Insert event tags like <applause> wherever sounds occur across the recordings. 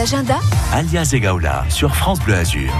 Agenda Alia Zegaoula sur France Bleu Azur.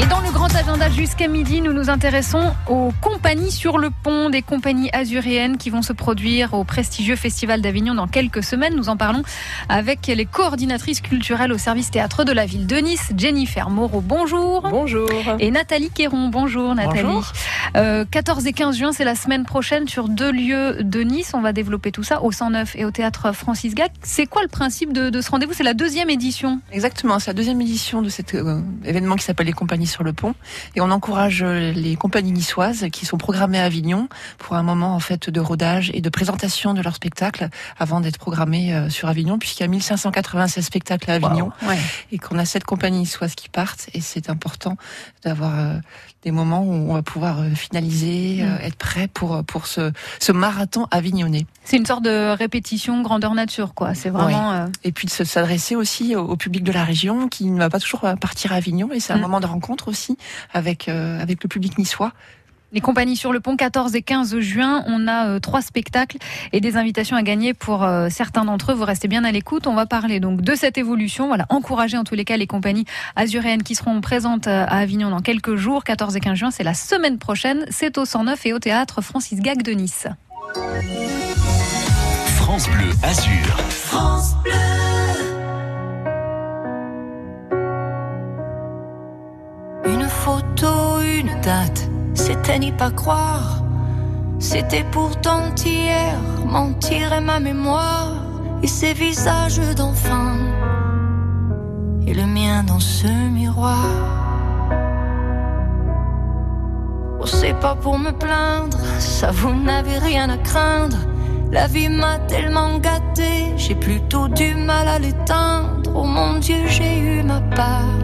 Et dans le grand agenda jusqu'à midi, nous nous intéressons aux compagnies sur le pont, des compagnies azuréennes qui vont se produire au prestigieux Festival d'Avignon dans quelques semaines. Nous en parlons avec les coordinatrices culturelles au service théâtre de la ville de Nice, Jennifer Moreau, bonjour. Bonjour. Et Nathalie Quéron, bonjour Nathalie. Bonjour. Euh, 14 et 15 juin, c'est la semaine prochaine sur deux lieux de Nice. On va développer tout ça au 109 et au théâtre Francis Gac. C'est quoi le principe de, de ce rendez-vous? C'est la deuxième édition. Exactement, c'est la deuxième édition de cet euh, événement qui s'appelle les compagnies sur le pont et on encourage euh, les compagnies niçoises qui sont programmées à Avignon pour un moment en fait de rodage et de présentation de leur spectacle avant d'être programmées euh, sur Avignon puisqu'il y a 1596 spectacles à Avignon Ouais. et qu'on a sept compagnies niçoises qui partent et c'est important d'avoir euh, des moments où on va pouvoir finaliser, euh, Mm. être prêt pour pour ce, ce marathon avignonnais. C'est une sorte de répétition grandeur nature, quoi. C'est vraiment. euh, et puis de se- s'adresser aussi au, au public de la région qui ne va pas toujours partir à Avignon et c'est un Mm. moment de rencontre aussi avec euh, avec le public niçois. Les compagnies sur le pont 14 et 15 juin, on a euh, trois spectacles et des invitations à gagner pour euh, certains d'entre eux. Vous restez bien à l'écoute. On va parler donc de cette évolution. Voilà, encourager en tous les cas les compagnies azuréennes qui seront présentes euh, à Avignon dans quelques jours. 14 et 15 juin, c'est la semaine prochaine. C'est au 109 et au théâtre Francis Gag de Nice. France Bleu Azur. Une c'était n'y pas croire. C'était pourtant hier, mentir est ma mémoire. Et ces visages d'enfants, et le mien dans ce miroir. Oh, c'est pas pour me plaindre, ça vous n'avez rien à craindre. La vie m'a tellement gâté, j'ai plutôt du mal à l'éteindre. Oh mon Dieu, j'ai eu ma part et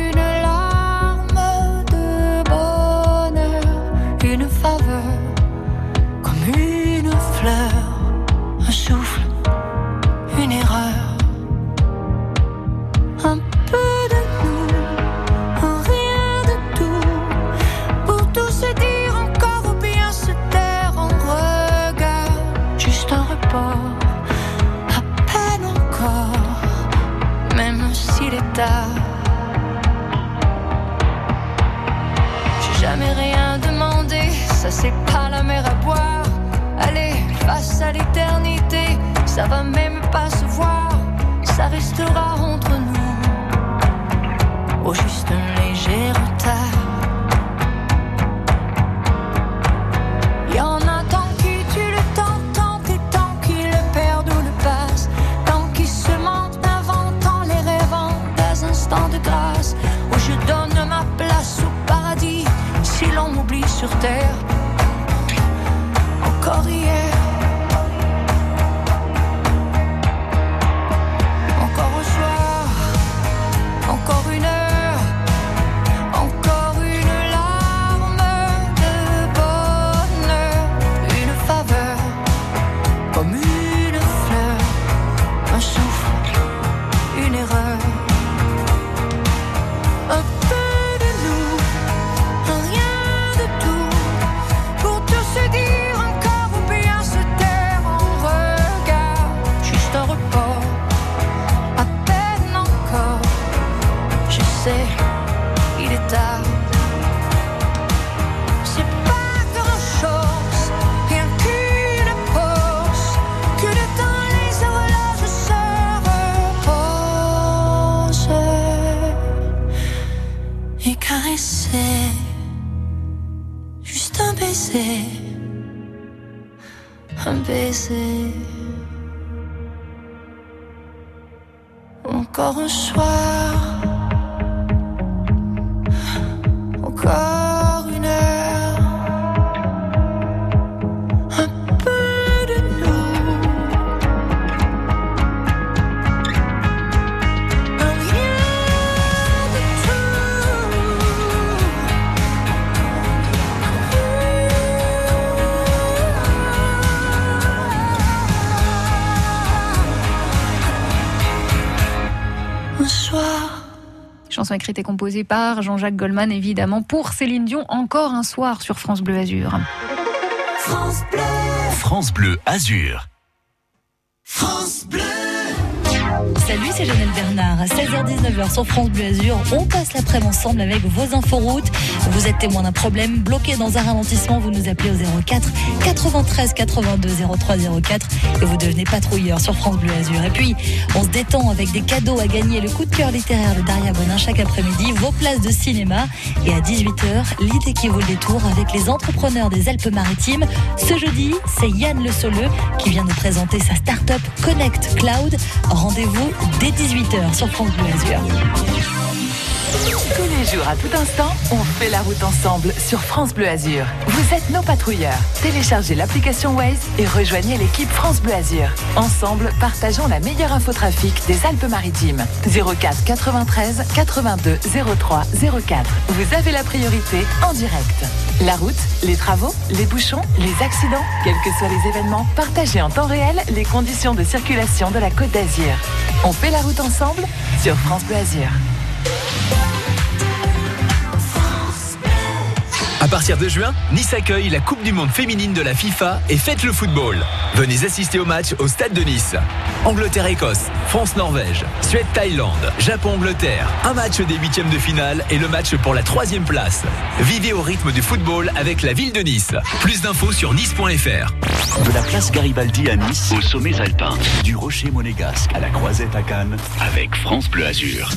c'est pas la mer à boire. Allez, face à l'éternité, ça va même pas se voir, ça restera entre nous. Au juste un léger retard. Y en a tant qui tuent le temps, tant et tant qui le perdent ou le passent, tant qui se mentent, inventant les rêvant des instants de grâce, où je donne ma place au paradis, si l'on m'oublie sur terre. Encore se reposent. Et caresser, juste un baiser, un baiser. Encore un soir, Chanson écrite et composée par Jean-Jacques Goldman, évidemment, pour Céline Dion, encore un soir sur France Bleu Azur. France Bleu. France Bleu Azur. France Bleu. Salut, c'est Janelle Bernard. 16h-19h sur France Bleu Azur. On passe l'après-midi ensemble avec vos inforoutes. Vous êtes témoin d'un problème, bloqué dans un ralentissement, vous nous appelez au 04 93 82 03 04 et vous devenez patrouilleur sur France Bleu Azur. Et puis, on se détend avec des cadeaux à gagner. Le coup de cœur littéraire de Daria Bonin chaque après-midi, vos places de cinéma. Et à 18h, l'idée qui vaut le détour avec les entrepreneurs des Alpes-Maritimes. Ce jeudi, c'est Yann Le Soleux qui vient nous présenter sa start-up Connect Cloud. Rendez-vous dès 18h sur France Bleu Azur. Tous les jours, à tout instant, on fait la route ensemble sur France Bleu Azur. Vous êtes nos patrouilleurs. Téléchargez l'application Waze et rejoignez l'équipe France Bleu Azur. Ensemble, partageons la meilleure infotrafic des Alpes-Maritimes. 04 93 82 03 04. Vous avez la priorité en direct. La route, les travaux, les bouchons, les accidents, quels que soient les événements, partagez en temps réel les conditions de circulation de la Côte d'Azur. On fait la route ensemble sur France Bleu Azur. Partir de juin, Nice accueille la Coupe du Monde féminine de la FIFA et faites le football. Venez assister au match au Stade de Nice. Angleterre-Écosse, France-Norvège, Suède-Thaïlande, Japon-Angleterre. Un match des huitièmes de finale et le match pour la troisième place. Vivez au rythme du football avec la ville de Nice. Plus d'infos sur nice.fr. De la place Garibaldi à Nice, aux sommets alpins, du rocher monégasque à la croisette à Cannes, avec France Bleu Azur.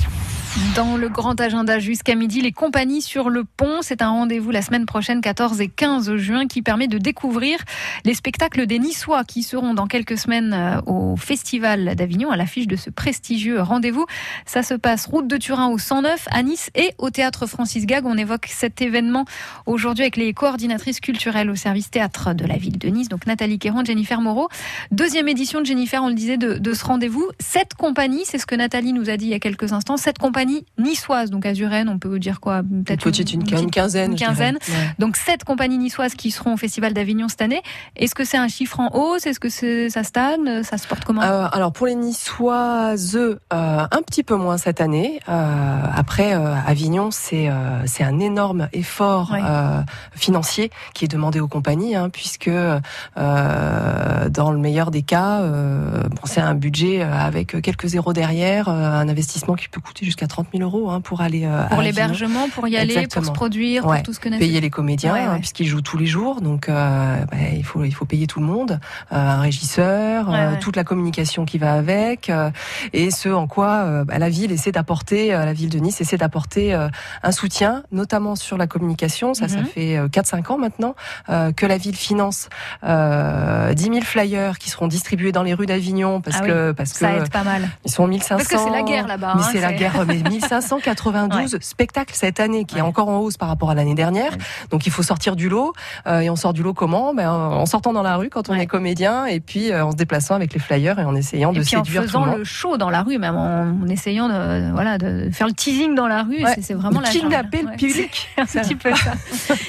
Dans le grand agenda jusqu'à midi, les compagnies sur le pont. C'est un rendez-vous la semaine prochaine, 14 et 15 juin, qui permet de découvrir les spectacles des Niçois qui seront dans quelques semaines euh, au Festival d'Avignon à l'affiche de ce prestigieux rendez-vous. Ça se passe route de Turin au 109 à Nice et au théâtre Francis Gag. On évoque cet événement aujourd'hui avec les coordinatrices culturelles au service théâtre de la ville de Nice, donc Nathalie Quéron, Jennifer Moreau. Deuxième édition de Jennifer, on le disait, de, de ce rendez-vous. Sept compagnies, c'est ce que Nathalie nous a dit il y a quelques instants, sept compagnies niçoises, donc azurennes, on peut dire quoi? Peut-être petite, une, une, quinzaine. Une quinzaine. Donc sept compagnies niçoises qui seront au Festival d'Avignon cette année. Est-ce que c'est un chiffre en hausse? Est-ce que c'est, ça stagne? Ça se porte comment? Euh, Alors pour les niçoises, euh, un petit peu moins cette année. Euh, après, euh, Avignon, c'est euh, c'est un énorme effort Ouais. financier qui est demandé aux compagnies, hein, puisque dans le meilleur des cas, bon, c'est un budget avec quelques zéros derrière, un investissement qui peut coûter jusqu'à 30 000 euros hein, pour aller à Pour l'hébergement, pour y aller, pour se produire, Ouais. pour tout ce que payer les comédiens Ouais, ouais. hein, puisqu'ils jouent tous les jours donc euh, bah, il faut il faut payer tout le monde euh, un régisseur euh, toute la communication qui va avec euh, et ce en quoi euh, bah, la ville essaie d'apporter euh, la ville de Nice essaie d'apporter euh, un soutien notamment sur la communication ça ça Mhm. fait 4 5 ans maintenant euh, que la ville finance euh, 10 000 flyers qui seront distribués dans les rues d'Avignon parce Ah oui, que parce Ça que aide pas mal. ils sont 1500 Parce que c'est la guerre là-bas. mais hein, c'est la guerre, <laughs> mais 1592 spectacles cette année, qui est Ouais. encore en hausse par rapport à l'année dernière. Ouais. Donc il faut sortir du lot. Euh, et on sort du lot comment? Ben, En sortant dans la rue quand on Ouais. est comédien, et puis euh, en se déplaçant avec les flyers et en essayant Et de puis en séduire tout faisant le monde. le show dans la rue, même en, en essayant de, voilà, de faire le teasing dans la rue, Ouais. c'est- c'est vraiment la kidnapper le Ouais. public. <laughs> un petit peu ça.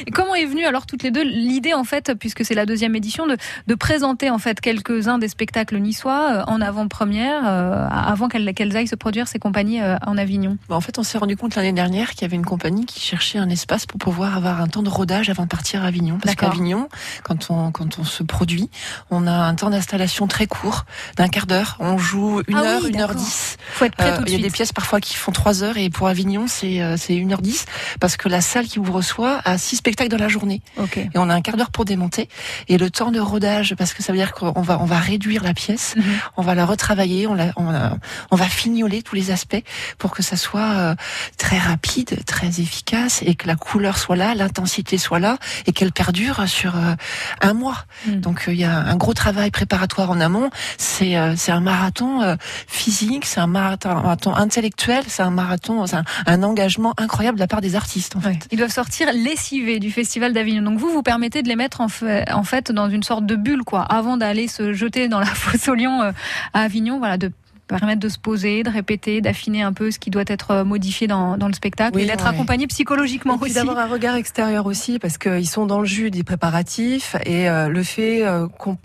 Et comment est venue alors toutes les deux l'idée en fait, puisque c'est la deuxième édition, de, de présenter en fait quelques-uns des spectacles niçois euh, en avant-première, euh, avant qu'elles aillent se produire ces compagnies en Avignon. Bah, en fait, on s'est rendu compte l'année dernière qu'il y avait une compagnie qui cherchait un espace pour pouvoir avoir un temps de rodage avant de partir à Avignon. Parce D'accord. qu'Avignon, quand on, quand on se produit, on a un temps d'installation très court, d'un quart d'heure. On joue une Ah oui, heure, une heure dix. Faut être prêt Euh, tout de Il y a des pièces parfois qui font trois heures et pour Avignon, c'est euh, c'est une heure dix parce que la salle qui vous reçoit a six spectacles dans la journée Ok. et on a un quart d'heure pour démonter et le temps de rodage parce que ça veut dire qu'on va on va réduire la pièce, Mhm. on va la retravailler, on la on, la- on va fignoler tous les aspects pour que ça soit euh, très rapide, très efficace et que la couleur soit là, l'intensité soit là et qu'elle perdure sur euh, un mois. Mhm. Donc euh, il y a un gros travail préparatoire en amont. C'est c'est un marathon physique, c'est un marathon, intellectuel, c'est un marathon, c'est un, un engagement incroyable de la part des artistes en fait. Ouais. Ils doivent sortir lessivés du festival d'Avignon. Donc vous, vous permettez de les mettre en fait, en fait dans une sorte de bulle, quoi, avant d'aller se jeter dans la <laughs> fosse au lion à Avignon. Voilà, de permettre de se poser, de répéter, d'affiner un peu ce qui doit être modifié dans, dans le spectacle et d'être accompagné psychologiquement et aussi. D'avoir un regard extérieur aussi parce qu'ils sont dans le jus des préparatifs et euh, le fait euh, qu'on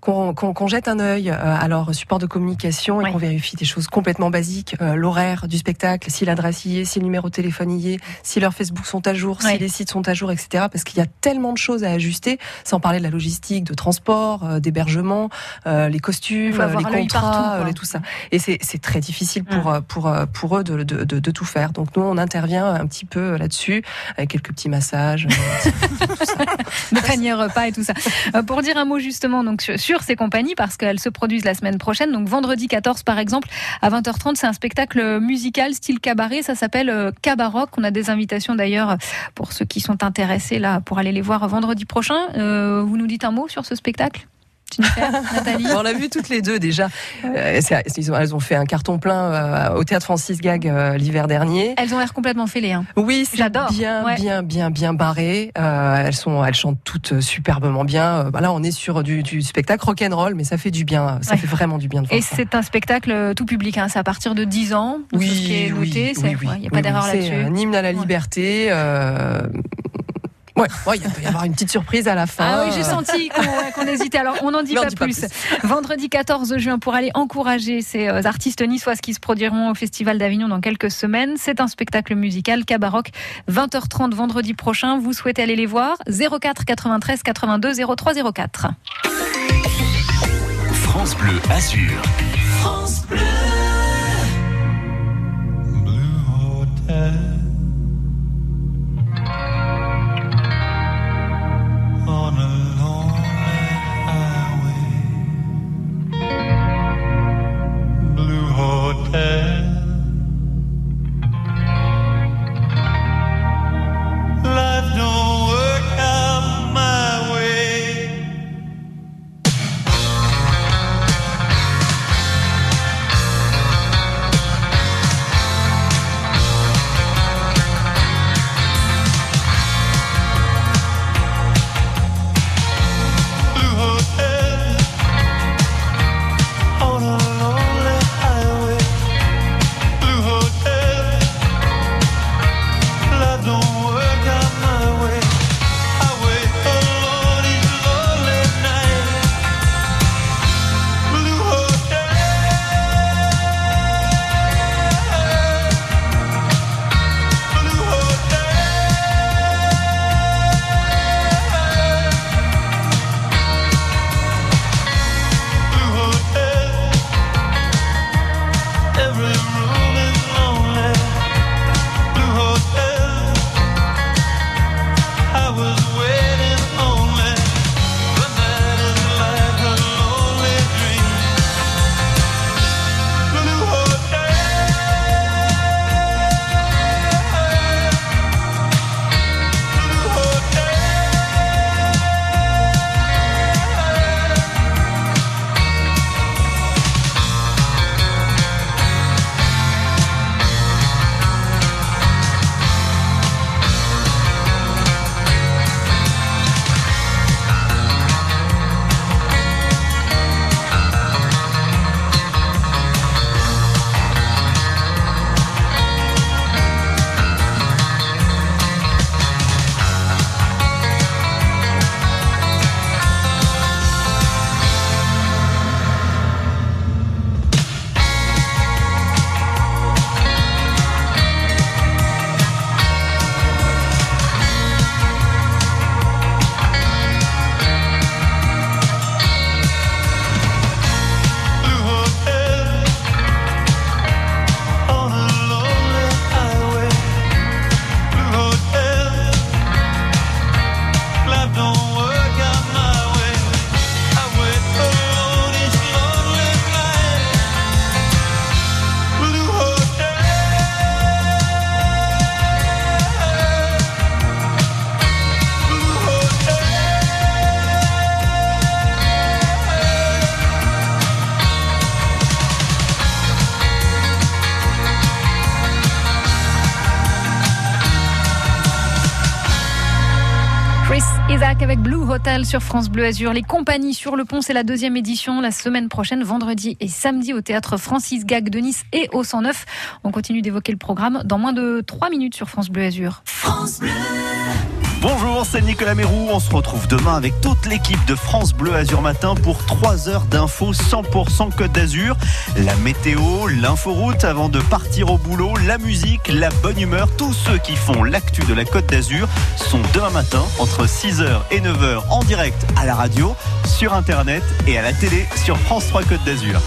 qu'on jette un œil euh, à leur support de communication et qu'on vérifie des choses complètement basiques, l'horaire du spectacle, si l'adresse y est, si le numéro de téléphone y est, si leurs Facebook sont à jour, si les sites sont à jour, etc. Parce qu'il y a tellement de choses à ajuster, sans parler de la logistique, de transport, d'hébergement, les costumes, les contrats, tout ça. Et c'est très difficile pour mm. pour pour eux de, de, de, de, tout faire. Donc nous, on intervient un petit peu là-dessus avec quelques petits massages, de <laughs> panier repas et tout ça. pour dire un mot justement donc sur, ces compagnies parce qu'elles se produisent la semaine prochaine. Donc vendredi 14 par exemple à 20h30, c'est un spectacle musical style cabaret. Ça s'appelle Cabaroc. On a des invitations d'ailleurs pour ceux qui sont intéressés là pour aller les voir vendredi prochain. Euh, vous nous dites un mot sur ce spectacle? Nathalie <laughs> On l'a vu toutes les deux déjà. Euh, elles ont fait un carton plein euh, au théâtre Francis Gag euh, l'hiver dernier. Elles ont l'air complètement fêlées. Hein. Oui, c'est bien, bien, bien, bien barré. elles sont, elles chantent toutes superbement bien. Bah là, on est sur du, du spectacle rock and roll, mais ça fait du bien. Ça fait vraiment du bien de voir Et c'est un spectacle tout public. Hein. C'est à partir de 10 ans. Oui, ce qui est noté. Il n'y a pas d'erreur là-dessus. C'est un hymne à la liberté. Ouais, il peut y avoir une petite surprise à la fin. Ah oui, j'ai senti qu'on hésitait. Alors, on n'en dit, <laughs> pas, plus. Vendredi 14 juin, pour aller encourager ces euh, artistes niçoises qui se produiront au Festival d'Avignon dans quelques semaines. C'est un spectacle musical, Cabaroc, 20h30 vendredi prochain. Vous souhaitez aller les voir? 04 93 82 03 04. France Bleu Azur. Sur France Bleu Azur. Les compagnies sur le pont, c'est la deuxième édition la semaine prochaine, vendredi et samedi au théâtre Francis Gag de Nice et au 109. On continue d'évoquer le programme dans moins de 3 minutes sur France Bleu Azur. France Bleu. Bonjour, c'est Nicolas Mérou. On se retrouve demain avec toute l'équipe de France Bleu Azur Matin pour 3 heures d'infos 100% Côte d'Azur. La météo, l'inforoute avant de partir au boulot, la musique, la bonne humeur. Tous ceux qui font l'actu de la Côte d'Azur sont demain matin entre 6h et 9h en direct à la radio, sur Internet et à la télé sur France 3 Côte d'Azur.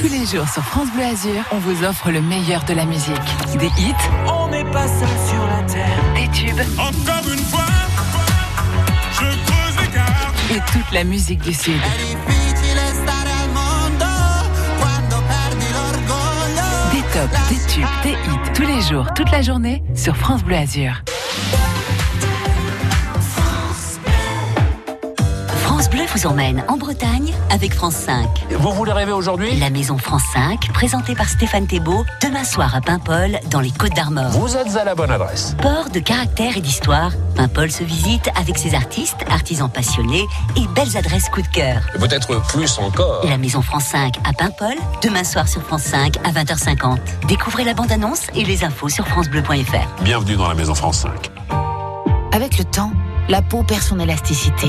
Tous les jours sur France Bleu Azur, on vous offre le meilleur de la musique. Des hits. On n'est pas seul sur la terre. Des tubes. Encore une fois, toute la musique du Sud. Des tops, des tubes, des hits. Tous les jours, toute la journée sur France Bleu Azur. Vous emmène en Bretagne avec France 5. Vous voulez rêver aujourd'hui? La maison France 5, présentée par Stéphane Thébault, demain soir à Paimpol, dans les Côtes d'Armor. Vous êtes à la bonne adresse. Port de caractère et d'histoire, Paimpol se visite avec ses artistes, artisans passionnés et belles adresses coup de cœur. Peut-être plus encore. La maison France 5 à Paimpol, demain soir sur France 5 à 20h50. Découvrez la bande-annonce et les infos sur francebleu.fr. Bienvenue dans la maison France 5. Avec le temps, la peau perd son élasticité.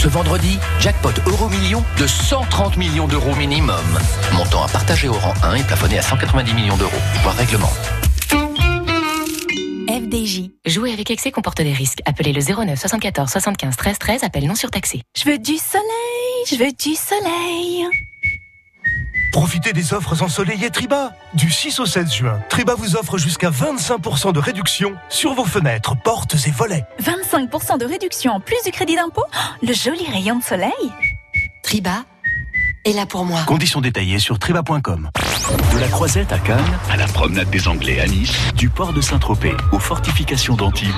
Ce vendredi, jackpot euro million de 130 millions d'euros minimum. Montant à partager au rang 1 et plafonné à 190 millions d'euros. Voir règlement. FDJ. Jouer avec excès comporte des risques. Appelez le 09 74 75 13 13. Appel non surtaxé. Je veux du soleil, je veux du soleil. Profitez des offres ensoleillées Triba. Du 6 au 16 juin, Triba vous offre jusqu'à 25% de réduction sur vos fenêtres, portes et volets. 25% de réduction en plus du crédit d'impôt Le joli rayon de soleil Triba est là pour moi. Conditions détaillées sur triba.com. De la Croisette à Cannes, à la promenade des Anglais à Nice, du port de Saint-Tropez aux fortifications d'Antibes,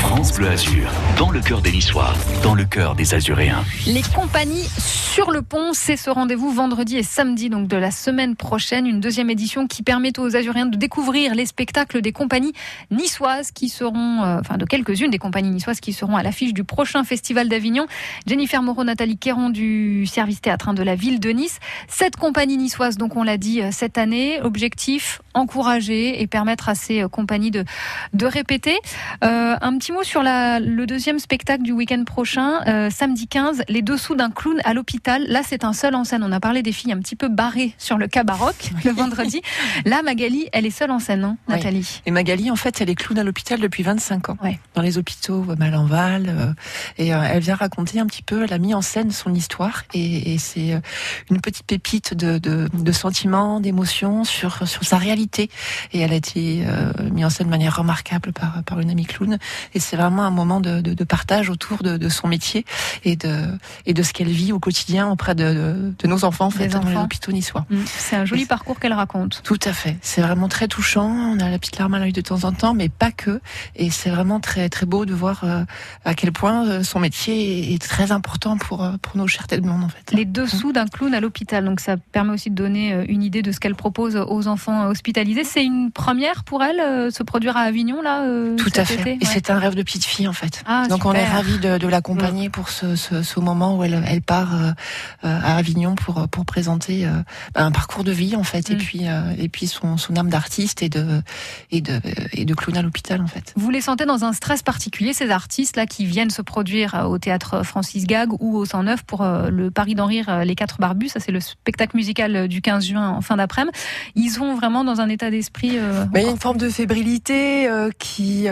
France Bleu Azur, dans le cœur des Niçois, dans le cœur des Azuréens. Les compagnies sur le pont, c'est ce rendez-vous vendredi et samedi donc de la semaine prochaine, une deuxième édition qui permet aux Azuréens de découvrir les spectacles des compagnies niçoises qui seront, euh, enfin de quelques-unes des compagnies niçoises qui seront à l'affiche du prochain festival d'Avignon. Jennifer Moreau, Nathalie Quéron du service théâtrin de la ville de Nice. Cette compagnie niçoise, donc on l'a dit euh, cette année, objectif encourager et permettre à ces euh, compagnies de, de répéter. Euh, un petit mot sur la, le deuxième spectacle du week-end prochain, euh, samedi 15, Les dessous d'un clown à l'hôpital. Là, c'est un seul en scène. On a parlé des filles un petit peu barrées sur le cas baroque le vendredi. <laughs> Là, Magali, elle est seule en scène, hein, Nathalie. Et Magali, en fait, elle est clown à l'hôpital depuis 25 ans, ouais. dans les hôpitaux Malenval. Euh, et elle vient raconter un petit peu, elle a mis en scène son histoire. Et, et c'est une petite pépite de, de, de sentiments, d'émotions sur, sur sa réalité. Et elle a été euh, mise en scène de manière remarquable par, par une amie clown. Et c'est vraiment un moment de, de, de partage autour de, de, son métier et de, et de ce qu'elle vit au quotidien auprès de, de, nos enfants, en fait, dans les hôpitaux niçois. Mmh. C'est un joli et parcours qu'elle raconte. Tout à fait. C'est vraiment très touchant. On a la petite larme à l'œil de temps en temps, mais pas que. Et c'est vraiment très, très beau de voir euh, à quel point euh, son métier est très important pour, euh, pour nos chers têtes blondes, en fait. Les dessous d'un clown à l'hôpital. Donc, ça permet aussi de donner une idée de ce qu'elle propose aux enfants hospitalisés. C'est une première pour elle, euh, se produire à Avignon, là Tout à fait. Été, et ouais. c'est un rêve de petite fille, en fait. Ah, Donc, super. on est ravis de, de l'accompagner mmh. pour ce, ce, ce, moment où elle, elle part euh, à Avignon pour, pour présenter euh, un parcours de vie, en fait, mmh. et puis, euh, et puis son, son âme d'artiste et de, et, de, et de clown à l'hôpital, en fait. Vous les sentez dans un stress particulier, ces artistes-là qui viennent se produire au théâtre Francis Gag ou au 109 pour euh, le Paris d'en rire Les Quatre Barbus. Ça, c'est le spectacle musical du 15 juin en fin d'après-midi. Ils sont vraiment dans un état d'esprit. Euh, Mais il y a une forme de fébrilité euh, qui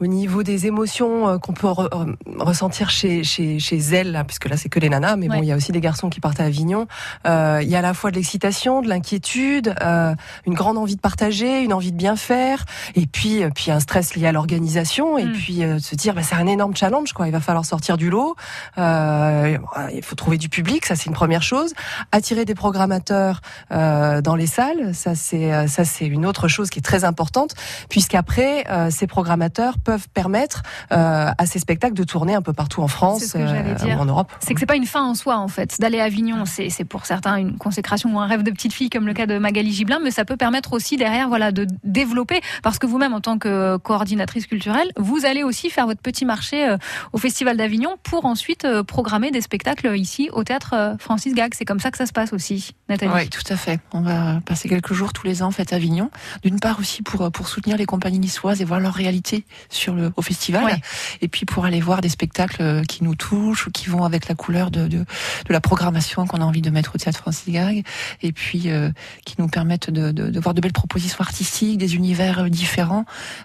au niveau des émotions euh, qu'on peut re- re- ressentir chez, chez, chez elles, là, puisque là c'est que les nanas, mais bon, il y a aussi des garçons qui partent à Avignon. Euh, il y a à la fois de l'excitation, de l'inquiétude, euh, une grande envie de partager, une envie de bien faire, et puis, euh, puis un stress lié à l'organisation, et Mm. puis euh, se dire, bah, c'est un énorme challenge, quoi. Il va falloir sortir du lot. Euh, il faut trouver du public, ça c'est une première chose. Attirer des programmateurs euh, dans les salles, ça c'est ça c'est une autre chose qui est très importante, puisqu'après euh, ces programmateurs peuvent permettre euh, à ces spectacles de tourner un peu partout en France ce euh, dire. en Europe. C'est que c'est pas une fin en soi en fait. D'aller à Avignon, c'est c'est pour certains une consécration ou un rêve de petite fille comme le cas de Magali Giblin, mais ça peut permettre aussi derrière voilà de développer parce que vous-même en tant que coordinatrice culturelle, vous allez aussi faire votre petit marché euh, au Festival d'Avignon pour ensuite euh, programmer des spectacles ici au théâtre euh, Francis Gag. C'est comme ça que ça se passe aussi, Nathalie. Oui, tout à fait. On va passer quelques jours tous les ans en fait à Avignon. D'une part aussi pour pour soutenir les compagnies niçoises et voir leur réalité sur le au festival, Ouais. et puis pour aller voir des spectacles euh, qui nous touchent ou qui vont avec la couleur de de, de la programmation qu'on a envie de mettre au théâtre Francis Gag, et puis euh, qui nous permettent de, de, de voir de belles propositions artistiques, des univers euh, différents,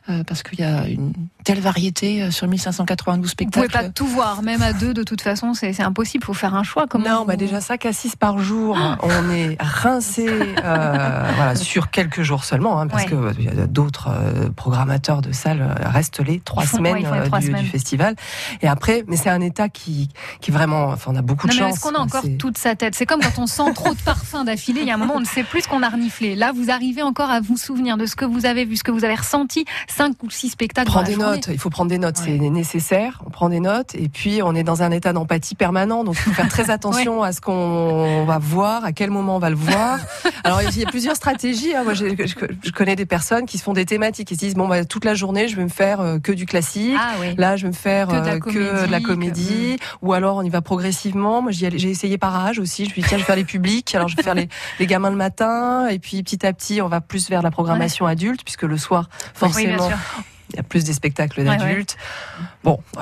euh, parce qu'il y a une telle variété euh, sur 1592 Vous spectacles. pouvez pas tout voir, même à deux de toute façon, c'est c'est impossible. Faut faire un choix. Comment non, vous- bah déjà 5 à 6 par jour, on est rincé euh, voilà, sur quelques jours seulement, hein, parce Ouais. que il y a d'autres euh, programmateurs de salles euh, les trois Ils font- semaines ouais, ils font les euh, trois du, semaines. du festival. Et après, mais c'est un état qui, qui est vraiment, enfin, on a beaucoup de Non, mais chance. est-ce qu'on a encore toute sa tête? C'est comme quand on sent trop de parfums d'affilée, il y a un moment on ne sait plus ce qu'on a reniflé. Là, vous arrivez encore à vous souvenir de ce que vous avez vu, ce que vous avez ressenti, cinq ou six spectacles. Des journée. notes, il faut prendre des notes, c'est nécessaire. On prend des notes et puis on est dans un état d'empathie permanent, donc il faut faire très <laughs> attention à ce qu'on va voir, à quel moment on va le voir. Alors il y a plusieurs stratégies. hein. Moi, je, je connais des personnes qui se font des thématiques, qui se disent bon bah toute la journée je vais me faire euh, que du classique. Ah oui. Là je vais me faire Que de la euh, comédie, que de la que- comédie, ou alors on y va progressivement. Moi j'ai essayé par âge aussi. Je me suis dit tiens je vais faire les publics, alors je vais faire les, <laughs> les gamins le matin et puis petit à petit on va plus vers la programmation adulte puisque le soir forcément il y a plus des spectacles Ouais, d'adultes. Bon, euh,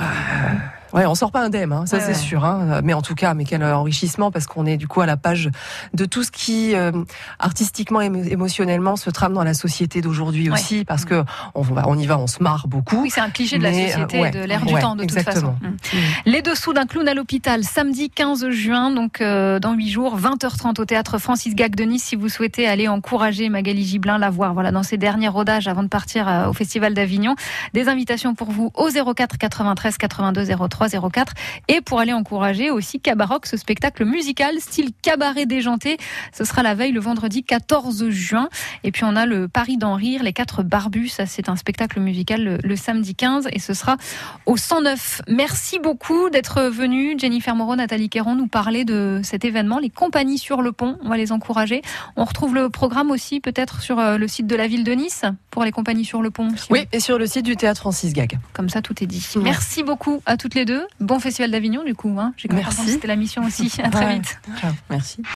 ouais, on sort pas indemne, hein, ça Ouais, c'est ouais. sûr. Hein, mais en tout cas, mais quel enrichissement parce qu'on est du coup à la page de tout ce qui euh, artistiquement, émo- émotionnellement se trame dans la société d'aujourd'hui Ouais. aussi, parce que on va, on y va, on se marre beaucoup. Oui, c'est un cliché de la euh, société et de l'ère du temps, de exactement. toute façon. Mm. Les dessous d'un clown à l'hôpital, samedi 15 juin, donc euh, dans 8 jours, 20h30 au théâtre Francis Gag de Nice, si vous souhaitez aller encourager Magali Giblin, la voir voilà, dans ses derniers rodages avant de partir au Festival d'Avignon. Des invitations pour vous au 04 93 82 03 04 et pour aller encourager aussi Cabaroc, ce spectacle musical style cabaret déjanté. Ce sera la veille le vendredi 14 juin. Et puis on a le Paris d'en rire, les quatre barbus. Ça, c'est un spectacle musical le, le samedi 15 et ce sera au 109. Merci beaucoup d'être venu, Jennifer Moreau, Nathalie Quéron, nous parler de cet événement, les compagnies sur le pont. On va les encourager. On retrouve le programme aussi peut-être sur euh, le site de la ville de Nice pour les compagnies sur le pont. si Oui, et sur le site du théâtre Francis Gag. Comme ça, tout est dit. Merci beaucoup à toutes les deux. Bon festival d'Avignon, du coup. Hein. J'ai comprendre que c'était la mission aussi. À très vite. Merci.